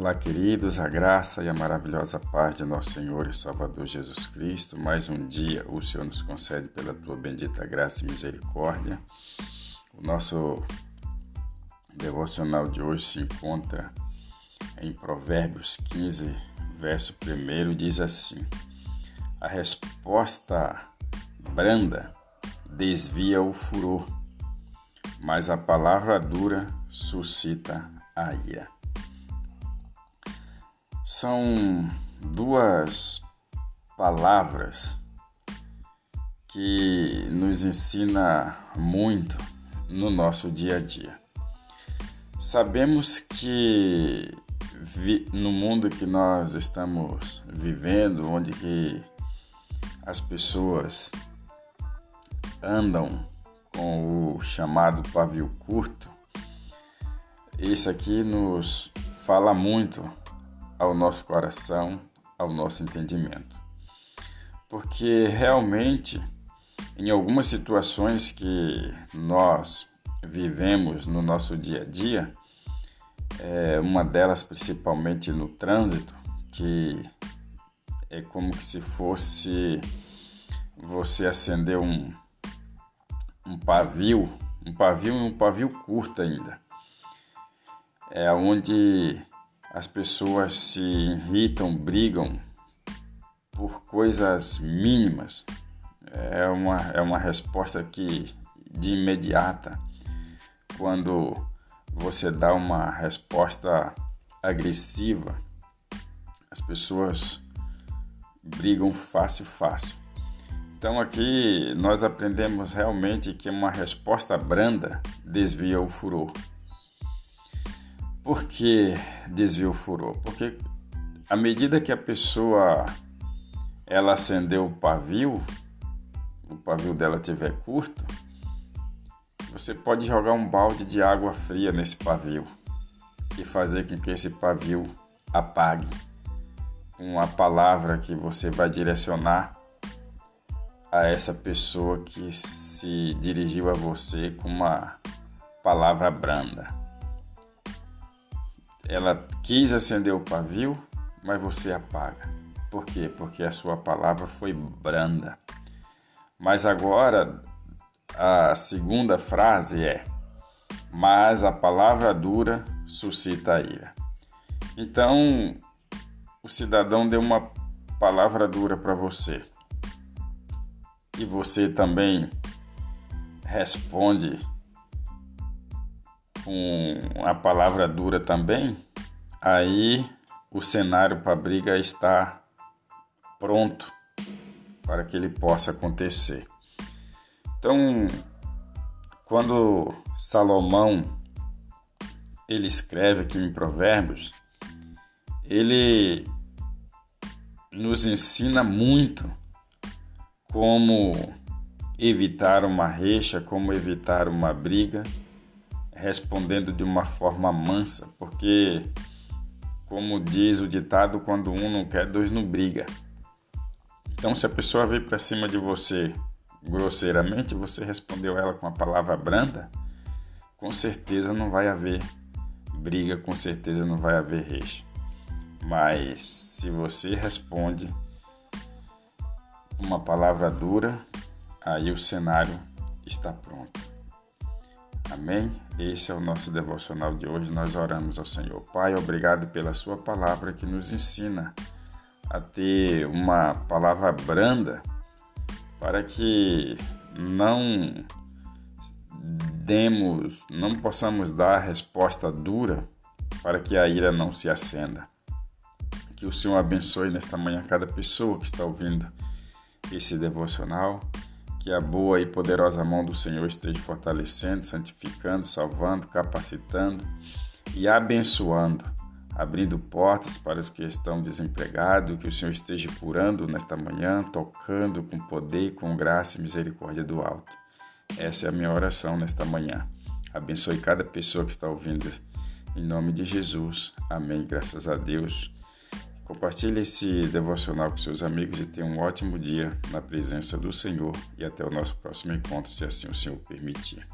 Olá, queridos, a graça e a maravilhosa paz de nosso Senhor e Salvador Jesus Cristo. Mais um dia o Senhor nos concede pela tua bendita graça e misericórdia. O nosso devocional de hoje se encontra em Provérbios 15, verso 1, diz assim: A resposta branda desvia o furor, mas a palavra dura suscita a ira. São duas palavras que nos ensina muito no nosso dia a dia. Sabemos que no mundo que nós estamos vivendo, onde que as pessoas andam com o chamado pavio curto, isso aqui nos fala muito ao nosso coração, ao nosso entendimento. Porque realmente, em algumas situações que nós vivemos no nosso dia a dia, é uma delas principalmente no trânsito, que é como se fosse você acender um, um pavio, um pavio e um pavio curto ainda. É onde as pessoas se irritam, brigam por coisas mínimas. É uma, é uma resposta que de imediata, quando você dá uma resposta agressiva, as pessoas brigam fácil, fácil. Então aqui nós aprendemos realmente que uma resposta branda desvia o furor. Por que desvio o furor? Porque à medida que a pessoa ela acendeu o pavio, o pavio dela tiver curto, você pode jogar um balde de água fria nesse pavio e fazer com que esse pavio apague com a palavra que você vai direcionar a essa pessoa que se dirigiu a você com uma palavra branda. Ela quis acender o pavio, mas você apaga. Por quê? Porque a sua palavra foi branda. Mas agora a segunda frase é: Mas a palavra dura suscita a ira. Então, o cidadão deu uma palavra dura para você. E você também responde com a palavra dura também, aí o cenário para a briga está pronto para que ele possa acontecer. Então, quando Salomão ele escreve aqui em Provérbios, ele nos ensina muito como evitar uma recha, como evitar uma briga respondendo de uma forma mansa, porque, como diz o ditado, quando um não quer, dois não briga. Então, se a pessoa veio para cima de você grosseiramente, você respondeu ela com a palavra branda, com certeza não vai haver briga, com certeza não vai haver recha. Mas se você responde uma palavra dura, aí o cenário está pronto. Amém? Esse é o nosso devocional de hoje. Nós oramos ao Senhor. Pai, obrigado pela Sua palavra que nos ensina a ter uma palavra branda para que não demos, não possamos dar resposta dura para que a ira não se acenda. Que o Senhor abençoe nesta manhã cada pessoa que está ouvindo esse devocional que a boa e poderosa mão do Senhor esteja fortalecendo, santificando, salvando, capacitando e abençoando, abrindo portas para os que estão desempregados, que o Senhor esteja curando nesta manhã, tocando com poder, com graça e misericórdia do alto. Essa é a minha oração nesta manhã. Abençoe cada pessoa que está ouvindo. Em nome de Jesus. Amém. Graças a Deus. Compartilhe esse devocional com seus amigos e tenha um ótimo dia na presença do Senhor e até o nosso próximo encontro, se assim o Senhor permitir.